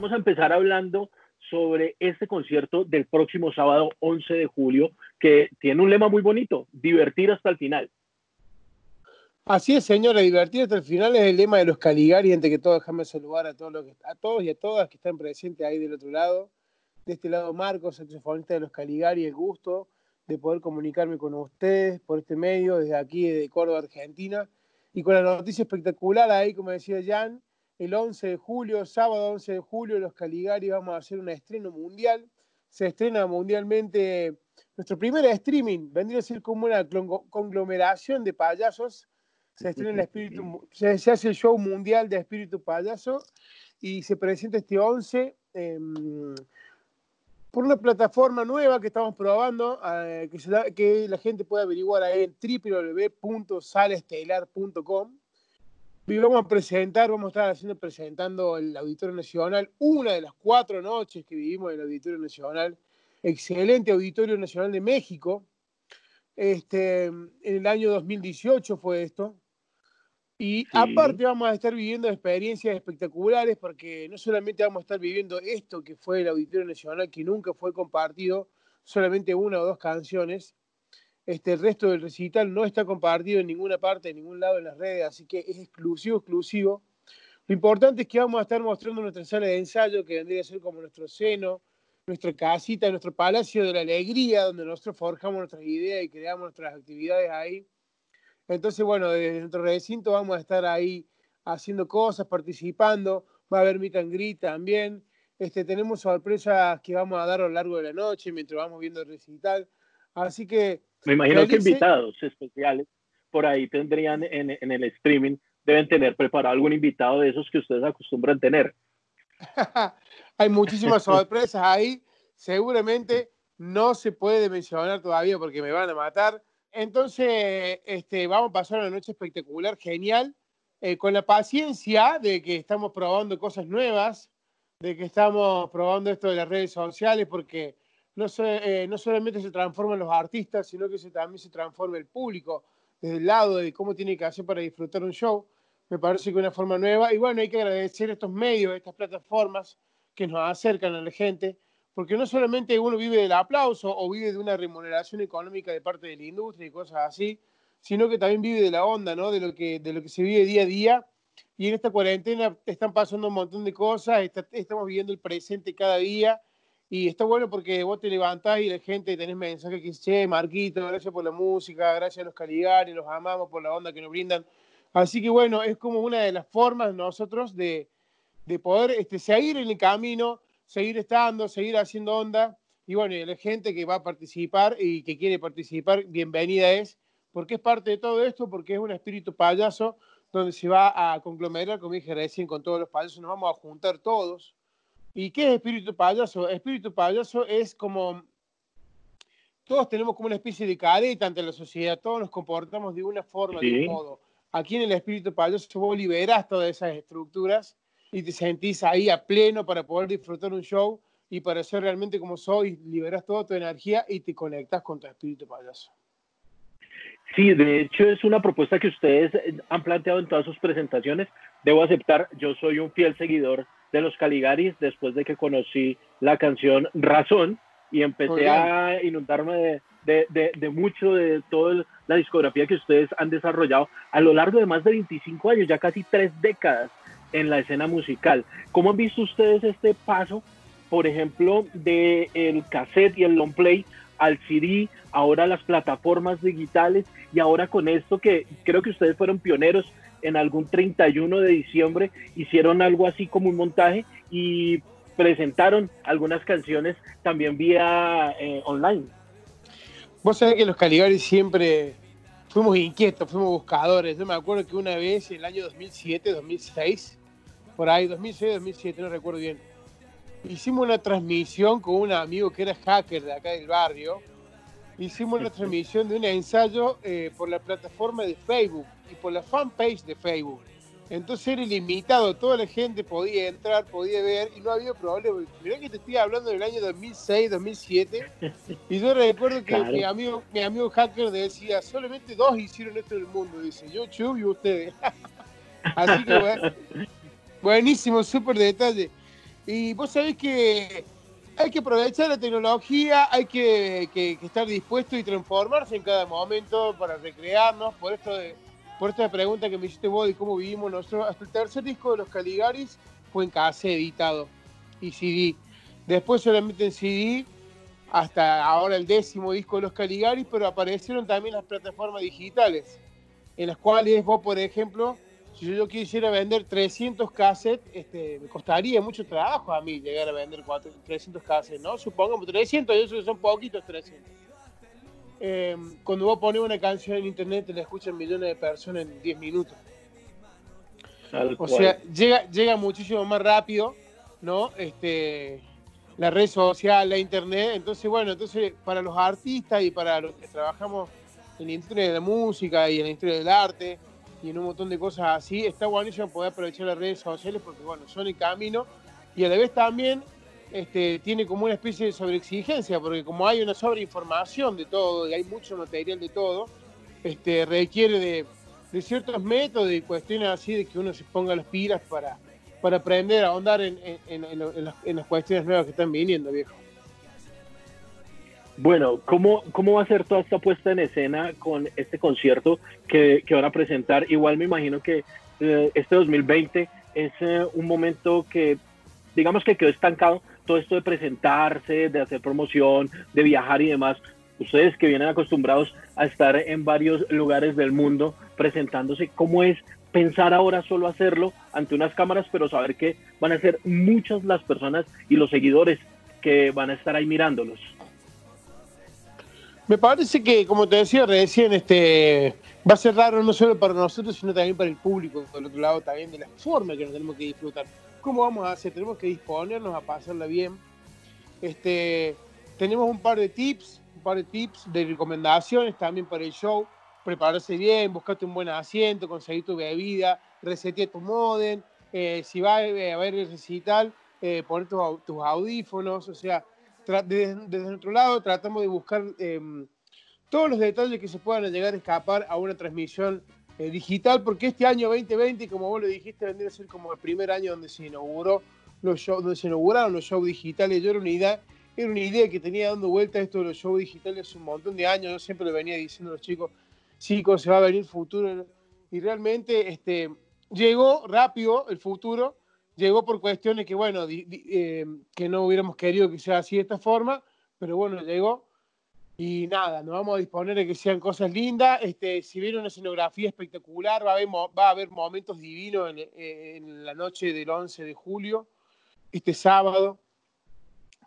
vamos a empezar hablando sobre este concierto del próximo sábado 11 de julio, que tiene un lema muy bonito, divertir hasta el final. Así es, señora, divertir hasta el final es el lema de los Caligari, entre que todo, déjame saludar a todos, los a todos y a todas que están presentes ahí del otro lado. De este lado, Marcos, saxofonista de los Caligari, el gusto de poder comunicarme con ustedes por este medio, desde aquí, de Córdoba, Argentina, y con la noticia espectacular ahí, como decía Jan, el 11 de julio, sábado 11 de julio, los Caligari vamos a hacer un estreno mundial. Se estrena mundialmente nuestro primer streaming, vendría a ser como una conglomeración de payasos. Se estrena el espíritu, se, hace el show mundial de Espíritu Payaso y se presenta este 11 em, por una plataforma nueva que estamos probando, que, que la gente puede averiguar ahí en www.salestelar.com y vamos a presentar, vamos a estar haciendo presentando el Auditorio Nacional, una de las cuatro noches que vivimos en el Auditorio Nacional, excelente Auditorio Nacional de México. Este, en el año 2018 fue esto. Y aparte vamos a estar viviendo experiencias espectaculares porque no solamente vamos a estar viviendo esto que fue el Auditorio Nacional, que nunca fue compartido, solamente una o dos canciones, este, el resto del recital no está compartido en ninguna parte, en ningún lado en las redes, así que es exclusivo, exclusivo. Lo importante es que vamos a estar mostrando nuestra sala de ensayo, que vendría a ser como nuestro seno, nuestra casita, nuestro palacio de la alegría, donde nosotros forjamos nuestras ideas y creamos nuestras actividades ahí. Entonces, bueno, desde nuestro recinto vamos a estar ahí haciendo cosas, participando, va a haber meet and también. Este, tenemos sorpresas que vamos a dar a lo largo de la noche mientras vamos viendo el recital. Así que me imagino que invitados especiales por ahí tendrían en, en, el streaming, deben tener preparado algún invitado de esos que ustedes acostumbran tener. Hay muchísimas sorpresas ahí. Seguramente no se puede mencionar todavía porque me van a matar. Entonces, este, vamos a pasar una noche espectacular, genial, eh, con la paciencia de que estamos probando cosas nuevas, de que estamos probando esto de las redes sociales, porque no, eh, no solamente se transforman los artistas, sino que también se transforma el público desde el lado de cómo tiene que hacer para disfrutar un show. Me parece que una forma nueva. Y bueno, hay que agradecer estos medios, estas plataformas que nos acercan a la gente, porque no solamente uno vive del aplauso o vive de una remuneración económica de parte de la industria y cosas así, sino que también vive de la onda, ¿no? De lo que, de lo que se vive día a día. Y en esta cuarentena están pasando un montón de cosas, estamos viviendo el presente cada día y está bueno porque vos te levantás y la gente tenés mensajes que dice, che, Marquito, gracias por la música, gracias a los Caligari, los amamos por la onda que nos brindan. Así que bueno, es como una de las formas nosotros de, de poder este, seguir en el camino, seguir estando, seguir haciendo onda. Y bueno, y la gente que va a participar y que quiere participar, bienvenida es, porque es parte de todo esto, porque es un espíritu payaso donde se va a conglomerar, como dije recién, con todos los payasos, nos vamos a juntar todos ¿Y qué es espíritu payaso? Espíritu payaso es como todos tenemos como una especie de careta ante la sociedad, todos nos comportamos de una forma, de un modo. Aquí en el espíritu payaso vos liberás todas esas estructuras y te sentís ahí a pleno para poder disfrutar un show y para ser realmente como soy, liberás toda tu energía y te conectas con tu espíritu payaso. Sí, de hecho es una propuesta que ustedes han planteado en todas sus presentaciones. Debo aceptar, yo soy un fiel seguidor de los Caligaris después de que conocí la canción Razón y empecé a inundarme de, de, de, mucho de toda la discografía que ustedes han desarrollado a lo largo de más de 25 años, ya casi tres décadas en la escena musical. ¿Cómo han visto ustedes este paso, por ejemplo, del el cassette y el long play al CD, ahora las plataformas digitales y ahora con esto que creo que ustedes fueron pioneros en algún 31 de diciembre hicieron algo así como un montaje y presentaron algunas canciones también vía eh, online. Vos sabés que los Caligari siempre fuimos inquietos, fuimos buscadores. Yo me acuerdo que una vez en el año 2007, 2006, por ahí, 2006, 2007, no recuerdo bien, hicimos una transmisión con un amigo que era hacker de acá del barrio hicimos una transmisión de un ensayo eh, por la plataforma de Facebook y por la fanpage de Facebook. Entonces era ilimitado, toda la gente podía entrar, podía ver y no había problema. Mirá que te estoy hablando del año 2006, 2007 y yo recuerdo que mi, amigo, mi amigo hacker decía, solamente dos hicieron esto en el mundo, dice, YouTube y ustedes. Así que bueno, buenísimo, súper detalle. Y vos sabés que hay que aprovechar la tecnología, hay que, estar dispuesto y transformarse en cada momento para recrearnos. Por esto de, por esta pregunta que me hiciste vos de cómo vivimos nosotros, hasta el tercer disco de los Caligaris fue en casa editado y CD. Después solamente en CD, hasta ahora el décimo disco de los Caligaris, pero aparecieron también las plataformas digitales, en las cuales vos, por ejemplo, si yo quisiera vender 300 cassettes, este, me costaría mucho trabajo a mí llegar a vender 300 cassettes, ¿no? Supongamos 300, y eso son poquitos 300. Em, cuando vos pones una canción en internet, te la escuchan millones de personas en 10 minutos. o sea, llega, llega muchísimo más rápido, ¿no? Este, la red social, la internet. Entonces, bueno, entonces para los artistas y para los que trabajamos en la industria de la música y en la industria del arte, y en un montón de cosas así. Está buenísimo poder aprovechar las redes sociales porque, bueno, son el camino y a la vez también este, tiene como una especie de sobreexigencia, porque como hay una sobreinformación de todo y hay mucho material de todo, este, requiere de, ciertos métodos y cuestiones así de que uno se ponga las pilas para, para aprender a ahondar en, en las cuestiones nuevas que están viniendo, viejo. Bueno, ¿cómo, ¿cómo va a ser toda esta puesta en escena con este concierto que, van a presentar? Igual me imagino que eh, este 2020 es eh, un momento que, digamos que quedó estancado, todo esto de presentarse, de hacer promoción, de viajar y demás. Ustedes que vienen acostumbrados a estar en varios lugares del mundo presentándose, ¿cómo es pensar ahora solo hacerlo ante unas cámaras, pero saber que van a ser muchas las personas y los seguidores que van a estar ahí mirándolos? Me parece que, como te decía recién, este, va a ser raro no solo para nosotros, sino también para el público, por el otro lado también de la forma que nos tenemos que disfrutar. ¿Cómo vamos a hacer? Tenemos que disponernos a pasarla bien. Este, tenemos un par de tips, un par de tips de recomendaciones también para el show. Prepararse bien, buscarte un buen asiento, conseguir tu bebida, resetear tu modem. Eh, si va a haber el recital, eh, poner tus audífonos, o sea, desde, nuestro lado tratamos de buscar em, todos los detalles que se puedan llegar a escapar a una transmisión eh, digital, porque este año 2020, como vos lo dijiste, vendría a ser como el primer año donde se inauguró los shows, donde se inauguraron los shows digitales. Yo era una idea, era una idea que tenía dando vuelta esto de los shows digitales hace un montón de años. Yo siempre le venía diciendo a los chicos, chicos, se va a venir el futuro. Y realmente este, llegó rápido el futuro llegó por cuestiones que, bueno, eh, que no hubiéramos querido que sea así de esta forma, pero bueno, llegó. Y nada, nos vamos a disponer de que sean cosas lindas. Este, si viene una escenografía espectacular, va a haber, va a haber momentos divinos en, la noche del 11 de julio, este sábado.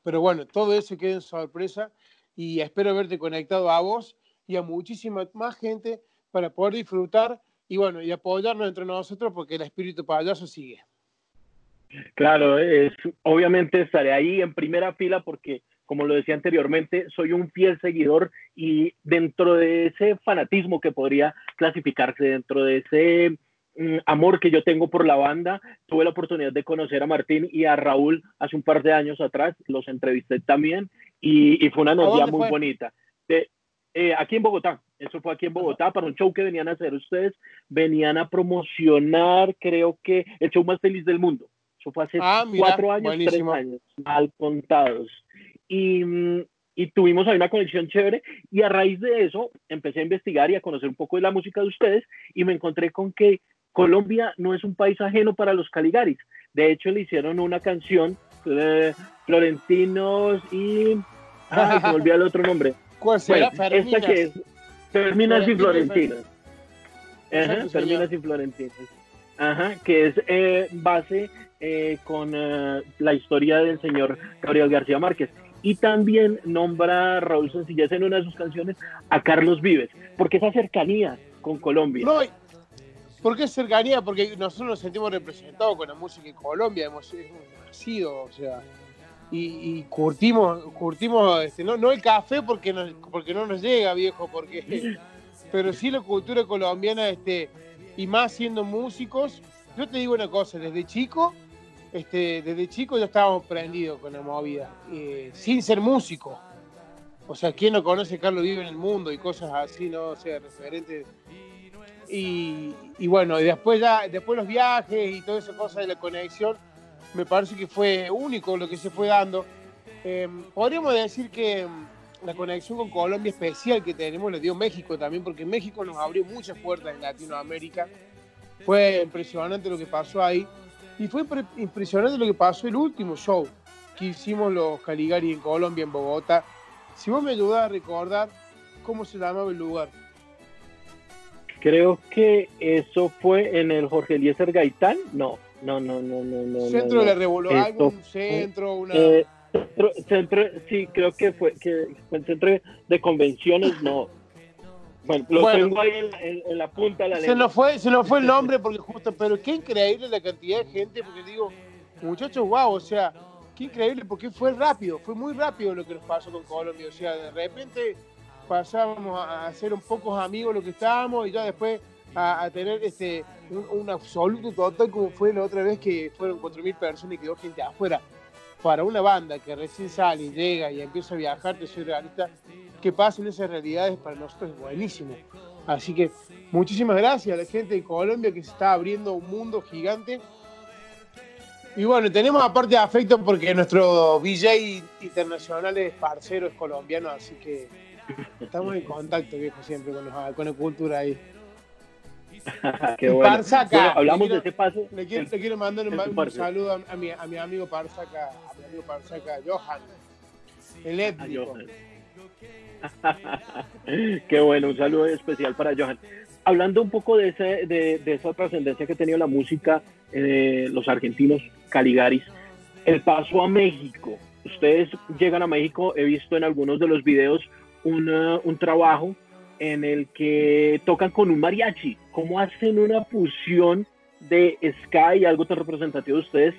Pero bueno, todo eso queda en sorpresa y espero verte conectado a vos y a muchísima más gente para poder disfrutar y bueno, y apoyarnos entre nosotros porque el espíritu payaso sigue. Claro, es, obviamente estaré ahí en primera fila porque, como lo decía anteriormente, soy un fiel seguidor y dentro de ese fanatismo que podría clasificarse, dentro de ese mm, amor que yo tengo por la banda, tuve la oportunidad de conocer a Martín y a Raúl hace un par de años atrás, los entrevisté también y, fue una noche muy bonita. Eh, aquí en Bogotá, eso fue aquí en Bogotá, para un show que venían a hacer ustedes, venían a promocionar, creo que el show más feliz del mundo. Eso fue hace ah, cuatro años, tres años, mal contados. Y, mm, y tuvimos ahí una conexión chévere y a raíz de eso empecé a investigar y a conocer un poco de la música de ustedes y me encontré con que Colombia no es un país ajeno para los Caligaris. De hecho, le hicieron una canción, eh, Florentinos y... Ay, se me olvidó el otro nombre. ¿Cuál será? esta que es Terminas y Florentinos. Terminas y Florentinos. Ajá, que es eh, base eh, con eh, la historia del señor Gabriel García Márquez. Y también nombra Raúl Sencillez en una de sus canciones a Carlos Vives, porque esa cercanía con Colombia. No, ¿por qué cercanía? Porque nosotros nos sentimos representados con la música en Colombia, hemos, nacido, o sea, y, curtimos, curtimos este, no, no el café porque, porque no nos llega, viejo, porque, pero sí la cultura colombiana, este, y más siendo músicos. Yo te digo una cosa, desde chico este, desde chico ya estábamos prendidos con la movida, eh, sin ser músico. O sea, ¿quién no conoce Carlos Vive en el mundo y cosas así, no? O sea, referentes. Y, bueno, y después ya, después los viajes y toda esa cosa de la conexión, me parece que fue único lo que se fue dando. Eh, podríamos decir que mm, la conexión con Colombia especial que tenemos le dio México también, porque México nos abrió muchas puertas en Latinoamérica. Fue impresionante lo que pasó ahí. Y fue impresionante lo que pasó el último show que hicimos los Caligari en Colombia, en Bogotá. Si vos me ayudas a recordar cómo se llamaba el lugar. Creo que eso fue en el Jorge Eliezer Gaitán. No, no, no, no, no. Centro de la Revolución, algún centro, una. Eh, centro, sí, creo que fue, que fue el centro de convenciones, no. Bueno, lo tengo ahí en, la punta de la se Nos fue, se nos fue el nombre porque justo, pero qué increíble la cantidad de gente, porque digo, muchachos, wow, o sea, qué increíble, porque fue rápido, fue muy rápido lo que nos pasó con Colombia, o sea, de repente pasábamos a, ser un pocos amigos lo que estábamos y ya después a, tener este un, absoluto total como fue la otra vez que fueron 4.000 personas y quedó gente afuera. Para una banda que recién sale y llega y empieza a viajar, te soy realista, que pasen esas realidades para nosotros es buenísimo. Así que muchísimas gracias a la gente de Colombia que se está abriendo un mundo gigante. Y bueno, tenemos aparte afecto porque nuestro VJ internacional es parcero, es colombiano, así que Estamos en contacto, viejo, siempre con, los, con la cultura ahí. Qué bueno. Parsaca, hablamos de ese paso. Le quiero, le quiero mandar un, saludo a, mi, a mi amigo Parsaca, a mi amigo Parsaca, Johan, el étnico. Qué bueno, un saludo especial para Johan. Hablando un poco de, ese, de, de esa trascendencia que ha tenido la música, eh, los argentinos Caligaris, el paso a México. Ustedes llegan a México, he visto en algunos de los videos un trabajo en el que tocan con un mariachi. ¿Cómo hacen una fusión de Sky, algo tan representativo de ustedes,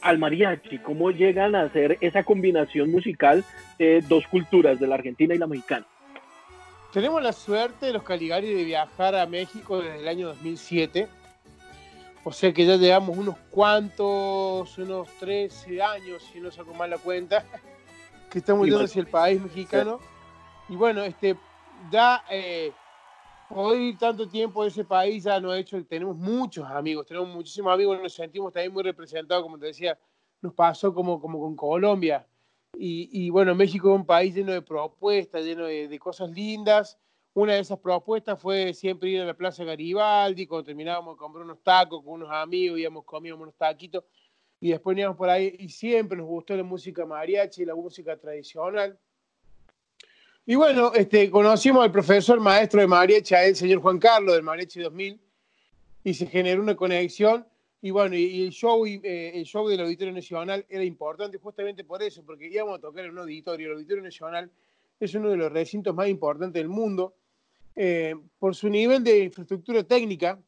al mariachi? ¿Cómo llegan a hacer esa combinación musical de dos culturas, de la argentina y la mexicana? Tenemos la suerte, los Caligari, de viajar a México desde el año 2007. O sea que ya llevamos unos cuantos, unos 13 años, si no saco mal la cuenta, que estamos yendo hacia el país mexicano. Y bueno, este, ya eh, ir tanto tiempo ese país ya nos ha hecho, tenemos muchos amigos, tenemos muchísimos amigos, nos sentimos también muy representados, como te decía, nos pasó como, como con Colombia. Y, y bueno, México es un país lleno de propuestas, lleno de, cosas lindas. Una de esas propuestas fue siempre ir a la Plaza Garibaldi, cuando terminábamos de comprar unos tacos con unos amigos, íbamos, comíamos unos taquitos, y después íbamos por ahí, y siempre nos gustó la música mariachi, la música tradicional. Y bueno, este, conocimos al profesor maestro de mariachi, el señor Juan Carlos del Mariachi 2000, y se generó una conexión. Y bueno, y, el, show, eh, el show del Auditorio Nacional era importante justamente por eso, porque íbamos a tocar en un auditorio. El Auditorio Nacional es uno de los recintos más importantes del mundo, eh, por su nivel de infraestructura técnica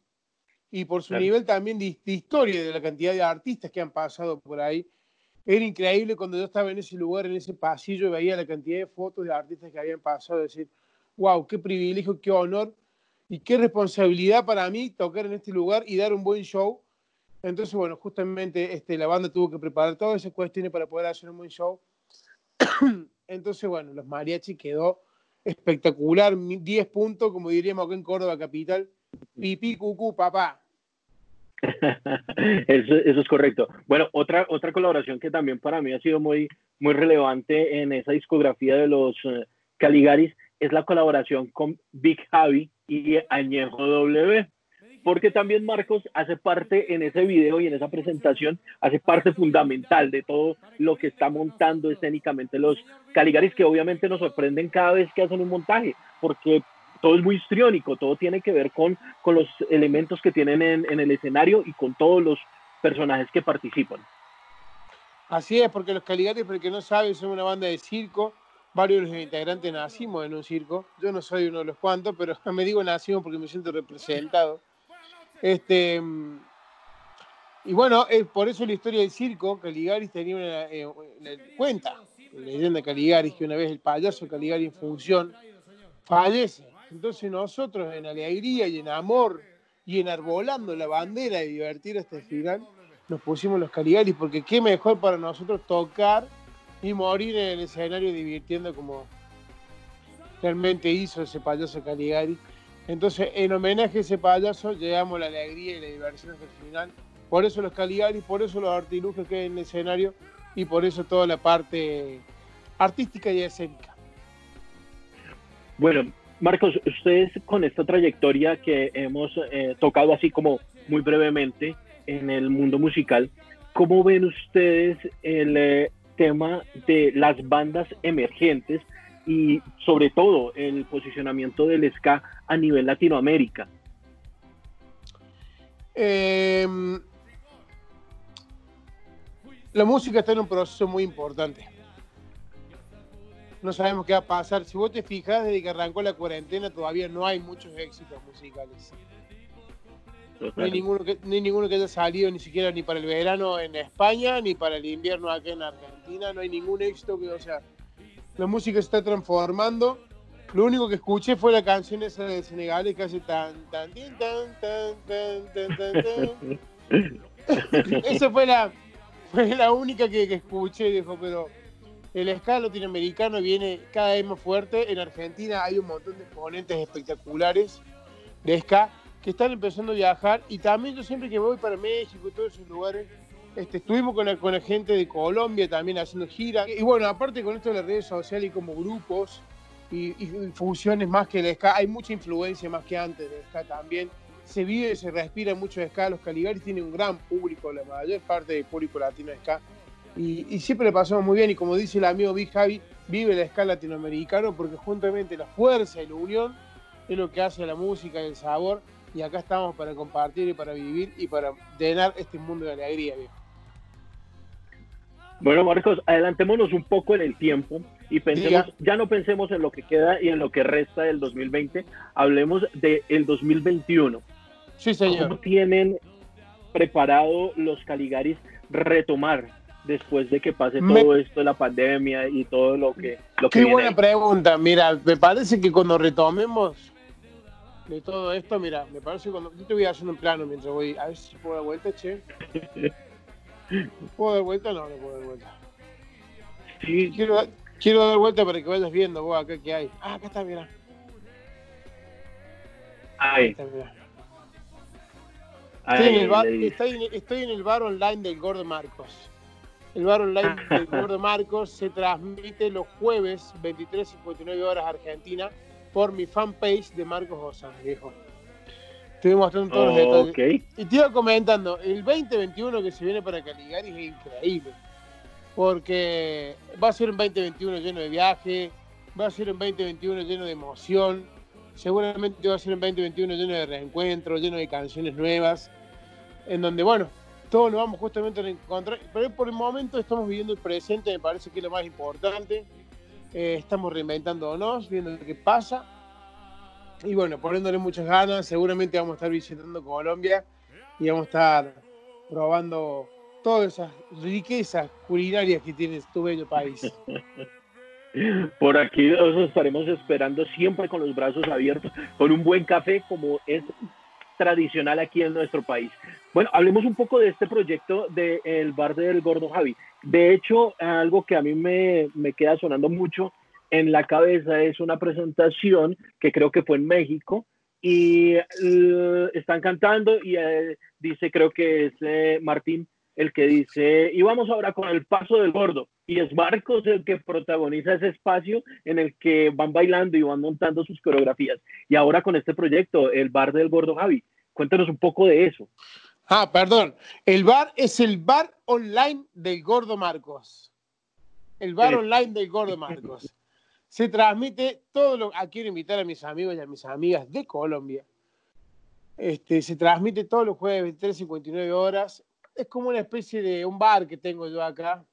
y por su nivel también de, de historia, de la cantidad de artistas que han pasado por ahí era increíble cuando yo estaba en ese lugar, en ese pasillo, y veía la cantidad de fotos de artistas que habían pasado, decir, wow, qué privilegio, qué honor y qué responsabilidad para mí tocar en este lugar y dar un buen show. Entonces, bueno, justamente este, la banda tuvo que preparar todas esas cuestiones para poder hacer un buen show. Entonces, bueno, los mariachi quedó espectacular, 10 puntos, como diríamos acá en Córdoba Capital. Pipí, cucú, papá. eso, es correcto. Bueno, otra, otra colaboración que también para mí ha sido muy, muy relevante en esa discografía de los eh, Caligaris es la colaboración con Big Javi y Añejo W. Porque también Marcos hace parte en ese video y en esa presentación, hace parte fundamental de todo lo que está montando escénicamente los Caligaris, que obviamente nos sorprenden cada vez que hacen un montaje, porque todo es muy histriónico, todo tiene que ver con, con los elementos que tienen en, el escenario y con todos los personajes que participan. Así es, porque los Caligaris, para el que no sabe, son una banda de circo. Varios de los integrantes nacimos en un circo. Yo no soy uno de los cuantos, pero me digo nacimos porque me siento representado. Este, y bueno, es por eso la historia del circo, Caligaris tenía una, eh, cuenta, la leyenda Caligaris, que una vez el payaso Caligari en función fallece entonces nosotros en alegría y en amor y enarbolando la bandera y divertir hasta el final, nos pusimos los Caligaris, porque qué mejor para nosotros tocar y morir en el escenario divirtiendo como realmente hizo ese payaso Caligari. Entonces, en homenaje a ese payaso, llevamos la alegría y la diversión hasta el final Por eso los Caligaris, por eso los artilugios que hay en el escenario y por eso toda la parte artística y escénica. Bueno, Marcos, ustedes con esta trayectoria que hemos eh, tocado así como muy brevemente en el mundo musical, ¿cómo ven ustedes el eh, tema de las bandas emergentes y sobre todo el posicionamiento del ska a nivel Latinoamérica? Em, la música está en un proceso muy importante. No sabemos qué va a pasar. Si vos te fijas, desde que arrancó la cuarentena todavía no hay muchos éxitos musicales. No hay, ninguno que, ninguno que haya salido ni siquiera ni para el verano en España, ni para el invierno acá en Argentina. No hay ningún éxito que, o sea, la música se está transformando. Lo único que escuché fue la canción esa de Senegal que hace tan, tan, tan, tan, tan, tan, tan, tan. esa fue la, fue la única que, que escuché, dijo, pero el ska latinoamericano viene cada vez más fuerte. En Argentina hay un montón de exponentes espectaculares de ska que están empezando a viajar. Y también yo siempre que voy para México y todos esos lugares, este, estuvimos con la, con la gente de Colombia también haciendo giras. Y bueno, aparte con esto de las redes sociales y como grupos y, y funciones más que el ska, hay mucha influencia más que antes del ska también. Se vive, se respira mucho de ska. Los Caligaris tienen un gran público, la mayor parte del público latino de ska y, siempre le pasamos muy bien. Y como dice el amigo Big Javi, vive la escala latinoamericana porque juntamente la fuerza y la unión es lo que hace la música y el sabor. Y acá estamos para compartir y para vivir y para llenar este mundo de alegría, Bueno, Marcos, adelantémonos un poco en el tiempo y pensemos, ya no pensemos en lo que queda y en lo que resta del 2020, hablemos del 2021. Sí, señor. ¿Cómo tienen preparado los Caligaris retomar después de que pase todo esto de la pandemia y todo lo que lo Qué buena pregunta. Mira, me parece que cuando retomemos de todo esto, mira, me parece que cuando yo te voy haciendo un plano mientras voy, a ver si puedo dar vuelta, che. ¿Puedo dar vuelta? No, no puedo dar vuelta. Sí. Quiero, quiero dar vuelta para que vayas viendo vos acá que hay. Ah, acá está, mira. Ahí. Está, mira. Estoy, en el bar, estoy, estoy en el bar online del Gordo Marcos. El bar online del Gordo Marcos se transmite los jueves 23.59 horas Argentina por mi fanpage de Marcos Osa, viejo. Estoy mostrando todos los detalles. Y te iba comentando, el 2021 que se viene para Caligari es increíble. Porque va a ser un 2021 lleno de viaje, va a ser un 2021 lleno de emoción, seguramente va a ser un 2021 lleno de reencuentros, lleno de canciones nuevas, en donde, bueno, todos nos vamos justamente a encontrar, pero por el momento estamos viviendo el presente, me parece que es lo más importante. Eh, estamos reinventándonos, viendo qué pasa. Y bueno, poniéndole muchas ganas, seguramente vamos a estar visitando Colombia y vamos a estar probando todas esas riquezas culinarias que tiene tu bello país. Por aquí nos estaremos esperando siempre con los brazos abiertos, con un buen café como es tradicional aquí en nuestro país. Bueno, hablemos un poco de este proyecto del bar del Gordo Javi. De hecho, algo que a mí me, me queda sonando mucho en la cabeza es una presentación que creo que fue en México y están cantando y eh, dice, creo que es eh, Martín el que dice, y vamos ahora con el paso del gordo. Y es Marcos el que protagoniza ese espacio en el que van bailando y van montando sus coreografías. Y ahora con este proyecto, el bar del gordo Javi. Cuéntanos un poco de eso. Ah, perdón. El bar es el bar online del gordo Marcos. El bar online del gordo Marcos. Se transmite todo lo... Ah, quiero invitar a mis amigos y a mis amigas de Colombia. Este, se transmite todos los jueves, 3.59 horas es como una especie de un bar que tengo yo acá,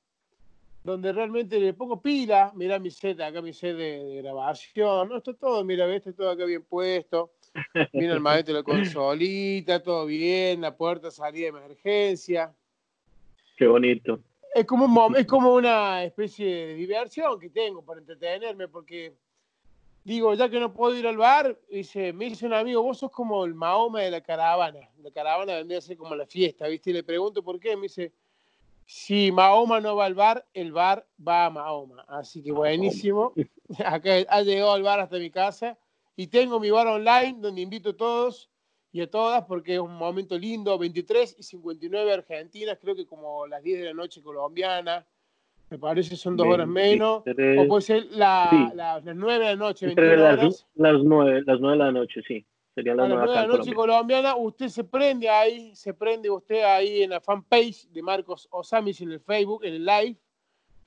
donde realmente le pongo pila, mira mi set, acá mi set de, grabación, no, está todo, mira, está todo acá bien puesto, viene el maestro de la consolita, todo bien, la puerta salida de emergencia. Qué bonito. Es como, es como una especie de diversión que tengo para entretenerme, porque digo, ya que no puedo ir al bar, dice, me dice un amigo, vos sos como el Mahoma de la caravana. La caravana vendría a ser como la fiesta, ¿viste? Y le pregunto por qué. Me dice, si Mahoma no va al bar, el bar va a Mahoma. Así que buenísimo. Acá ha llegado al bar hasta mi casa. Y tengo mi bar online donde invito a todos. y a todas porque es un momento lindo, 23 y 59 argentinas, creo que como las 10 de la noche colombiana, me parece son dos horas menos, o puede ser la, las 9 de la noche, 21 las, Las 9, las 9 de la noche, sí. Sería las 9 de la noche colombiana, usted se prende ahí, se prende usted ahí en la fanpage de Marcos Osamis en el Facebook, en el live,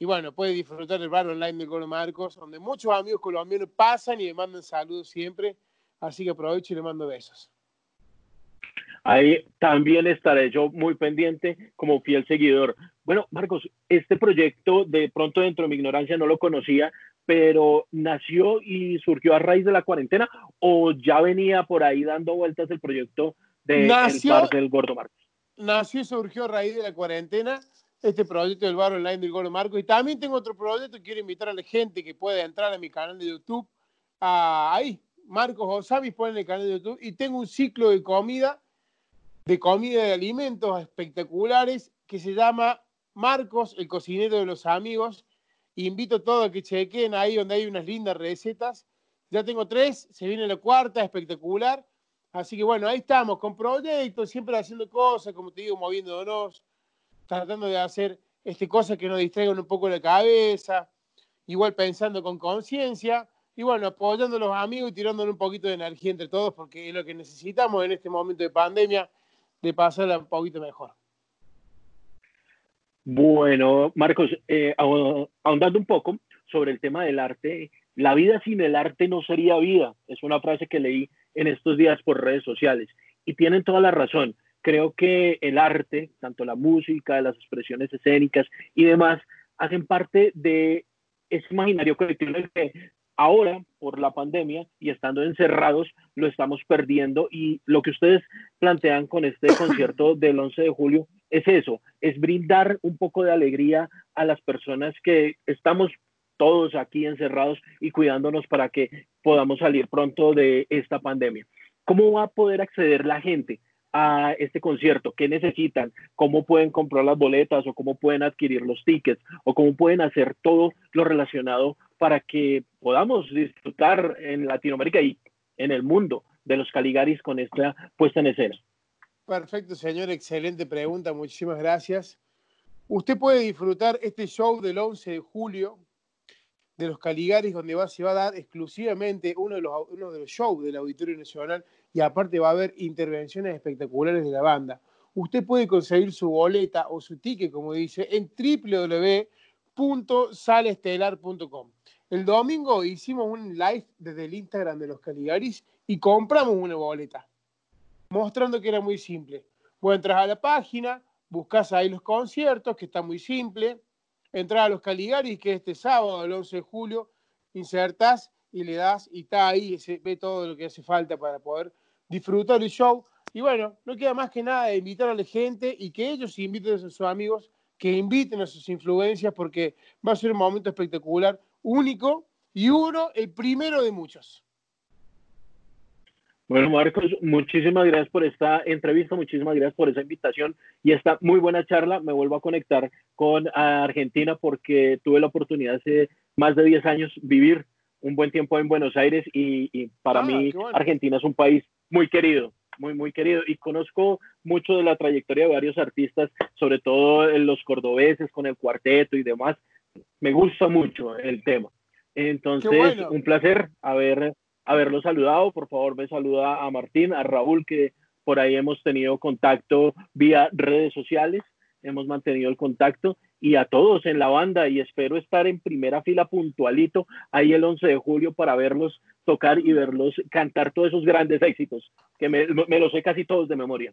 y bueno, puede disfrutar del bar online de Golo Marcos, donde muchos amigos colombianos pasan y le mandan saludos siempre. Así que aprovecho y le mando besos. Ahí también estaré yo muy pendiente como fiel seguidor. Bueno, Marcos, este proyecto de pronto dentro de mi ignorancia no lo conocía, pero nació y surgió a raíz de la cuarentena o ya venía por ahí dando vueltas el proyecto de bar del Gordo Marcos. Nació y surgió a raíz de la cuarentena este proyecto del bar online del Gordo Marcos. Y también tengo otro proyecto quiero invitar a la gente que pueda entrar a mi canal de YouTube. Ahí Marcos Osamis pone en el canal de YouTube. Y tengo un ciclo de comida, de comida de alimentos espectaculares que se llama Marcos, el cocinero de los amigos. Invito a todos a que chequen ahí donde hay unas lindas recetas. Ya tengo tres, se viene la cuarta, espectacular. Así que bueno, ahí estamos, con proyectos, siempre haciendo cosas, como te digo, moviéndonos, tratando de hacer este, cosas que nos distraigan un poco la cabeza, igual pensando con conciencia y bueno, apoyando a los amigos y tirándole un poquito de energía entre todos, porque es lo que necesitamos en este momento de pandemia, de pasarla un poquito mejor. Bueno, Marcos, eh, ahondando un poco sobre el tema del arte, la vida sin el arte no sería vida. Es una frase que leí en estos días por redes sociales y tienen toda la razón. Creo que el arte, tanto la música, las expresiones escénicas y demás, hacen parte de ese imaginario colectivo que Ahora, por la pandemia y estando encerrados, lo estamos perdiendo y lo que ustedes plantean con este concierto del 11 de julio es eso, es brindar un poco de alegría a las personas que estamos todos aquí encerrados y cuidándonos para que podamos salir pronto de esta pandemia. ¿Cómo va a poder acceder la gente a este concierto? ¿Qué necesitan? ¿Cómo pueden comprar las boletas o cómo pueden adquirir los tickets o cómo pueden hacer todo lo relacionado para que podamos disfrutar en Latinoamérica y en el mundo de los Caligaris con esta puesta en escena? Perfecto, señor. Excelente pregunta. Muchísimas gracias. Usted puede disfrutar este show del 11 de julio de los Caligaris, donde va, se va a dar exclusivamente uno de, los, uno de los shows del Auditorio Nacional y aparte va a haber intervenciones espectaculares de la banda. Usted puede conseguir su boleta o su ticket, como dice, en www.salestelar.com. El domingo hicimos un live desde el Instagram de los Caligaris y compramos una boleta, mostrando que era muy simple. Vos entras a la página, buscas ahí los conciertos, que está muy simple, entras a los Caligaris, que este sábado, el 11 de julio, insertas y le das y está ahí, se ve todo lo que hace falta para poder disfrutar el show. Y bueno, no queda más que nada de invitar a la gente y que ellos inviten a sus amigos, que inviten a sus influencias, porque va a ser un momento espectacular, único y uno, el primero de muchos. Bueno, Marcos, muchísimas gracias por esta entrevista, muchísimas gracias por esa invitación y esta muy buena charla. Me vuelvo a conectar con Argentina porque tuve la oportunidad hace más de 10 años vivir un buen tiempo en Buenos Aires y, para ah, mí Argentina es un país muy querido, muy, muy querido. Y conozco mucho de la trayectoria de varios artistas, sobre todo los cordobeses con el cuarteto y demás. Me gusta mucho el tema. Entonces, un placer haber, haberlo saludado. Por favor, me saluda a Martín, a Raúl, que por ahí hemos tenido contacto vía redes sociales, hemos mantenido el contacto y a todos en la banda y espero estar en primera fila puntualito ahí el 11 de julio para verlos tocar y verlos cantar todos esos grandes éxitos, que me, me los sé casi todos de memoria.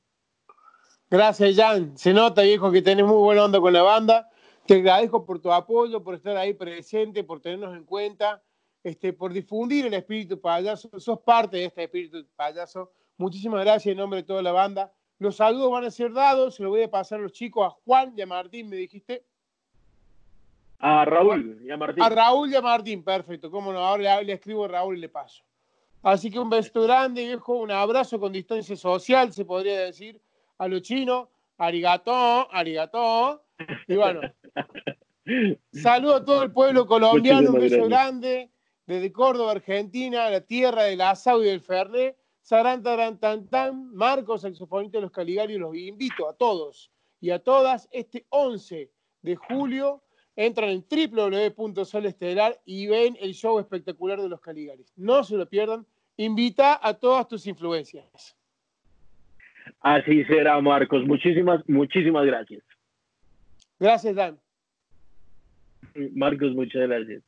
Gracias, Jan. Se nota, viejo, que tenés muy buena onda con la banda. Te agradezco por tu apoyo, por estar ahí presente, por tenernos en cuenta, este, por difundir el espíritu payaso. Sos parte de este espíritu payaso. Muchísimas gracias en nombre de toda la banda. Los saludos van a ser dados, se los voy a pasar a los chicos, a Juan y a Martín, me dijiste. A Raúl y a Martín. A Raúl y a Martín, perfecto. Cómo no, ahora le, escribo a Raúl y le paso. Así que un beso grande, viejo, un abrazo con distancia social, se podría decir, a los chinos. Arigato, arigato. Y bueno, saludo a todo el pueblo colombiano, un beso grande. Desde Córdoba, Argentina, la tierra del asado y del fernet. Sarán, tarán, tan, tan, Marcos, saxofonista de los Caligari, los invito a todos y a todas este 11 de julio. Entran en www.solestelar y ven el show espectacular de los Caligaris. No se lo pierdan. Invita a todas tus influencias. Así será, Marcos. Muchísimas, muchísimas gracias. Gracias, Dan. Marcos, muchas gracias.